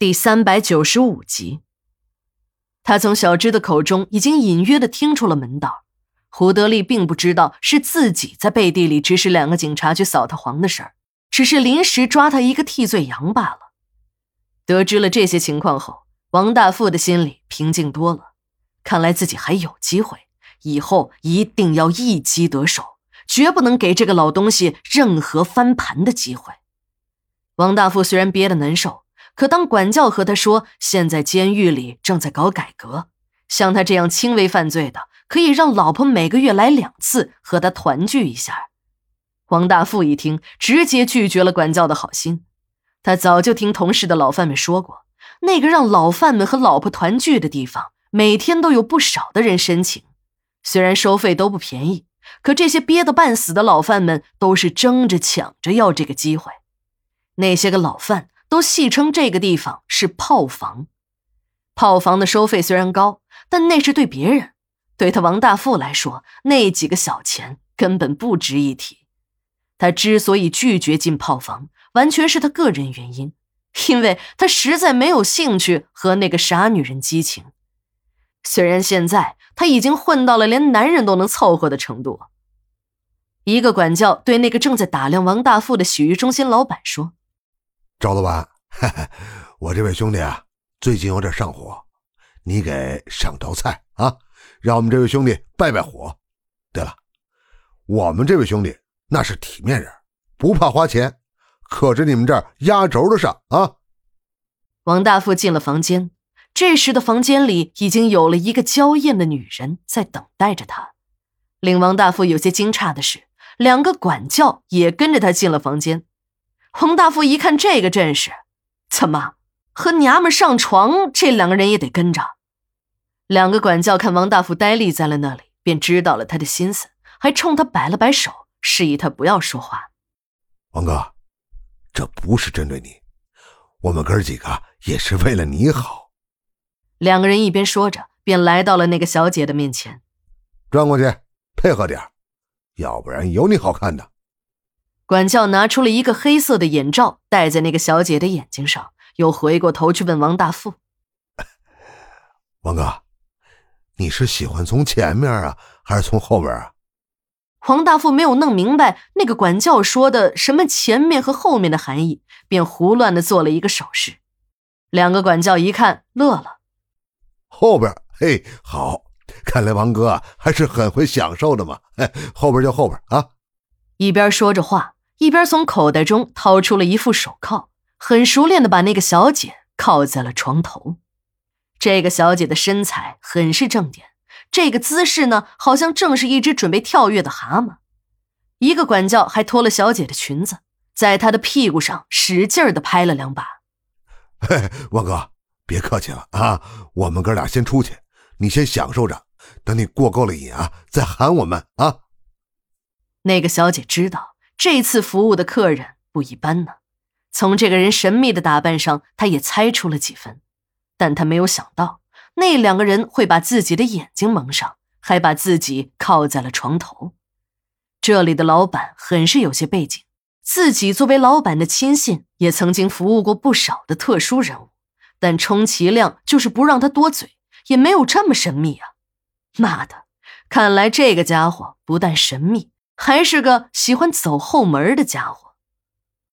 第三百九十五集。他从小芝的口中已经隐约的听出了门道。胡德利并不知道是自己在背地里指使两个警察去扫他黄的事儿，只是临时抓他一个替罪羊罢了。得知了这些情况后，王大富的心里平静多了。看来自己还有机会，以后一定要一击得手，绝不能给这个老东西任何翻盘的机会。王大富虽然憋得难受。可当管教和他说，现在监狱里正在搞改革，像他这样轻微犯罪的，可以让老婆每个月来两次和他团聚一下。王大富一听，直接拒绝了管教的好心。他早就听同事的老犯们说过，那个让老犯们和老婆团聚的地方，每天都有不少的人申请，虽然收费都不便宜，可这些憋得半死的老犯们都是争着抢着要这个机会。那些个老犯。都戏称这个地方是炮房，炮房的收费虽然高，但那是对别人，对他王大富来说，那几个小钱根本不值一提。他之所以拒绝进炮房，完全是他个人原因，因为他实在没有兴趣和那个傻女人激情。虽然现在他已经混到了连男人都能凑合的程度。一个管教对那个正在打量王大富的洗浴中心老板说。赵老板，我这位兄弟啊，最近有点上火，你给上道菜啊，让我们这位兄弟败败火。对了，我们这位兄弟那是体面人，不怕花钱，可是你们这儿压轴的上啊。王大富进了房间，这时的房间里已经有了一个娇艳的女人在等待着他。令王大富有些惊诧的是，两个管教也跟着他进了房间。洪大富一看这个阵势，怎么和娘们上床？这两个人也得跟着。两个管教看王大富呆立在了那里，便知道了他的心思，还冲他摆了摆手，示意他不要说话。王哥，这不是针对你，我们哥几个也是为了你好。两个人一边说着，便来到了那个小姐的面前，转过去配合点要不然有你好看的。管教拿出了一个黑色的眼罩，戴在那个小姐的眼睛上，又回过头去问王大富：“王哥，你是喜欢从前面啊，还是从后边啊？”王大富没有弄明白那个管教说的什么前面和后面的含义，便胡乱的做了一个手势。两个管教一看，乐了：“后边，嘿，好，看来王哥还是很会享受的嘛。哎，后边就后边啊。”一边说着话。一边从口袋中掏出了一副手铐，很熟练的把那个小姐铐在了床头。这个小姐的身材很是正点，这个姿势呢，好像正是一只准备跳跃的蛤蟆。一个管教还脱了小姐的裙子，在她的屁股上使劲的拍了两把。嘿，王哥，别客气了啊，我们哥俩先出去，你先享受着，等你过够了瘾啊，再喊我们啊。那个小姐知道。这次服务的客人不一般呢，从这个人神秘的打扮上，他也猜出了几分，但他没有想到那两个人会把自己的眼睛蒙上，还把自己靠在了床头。这里的老板很是有些背景，自己作为老板的亲信，也曾经服务过不少的特殊人物，但充其量就是不让他多嘴，也没有这么神秘啊！妈的，看来这个家伙不但神秘。还是个喜欢走后门的家伙。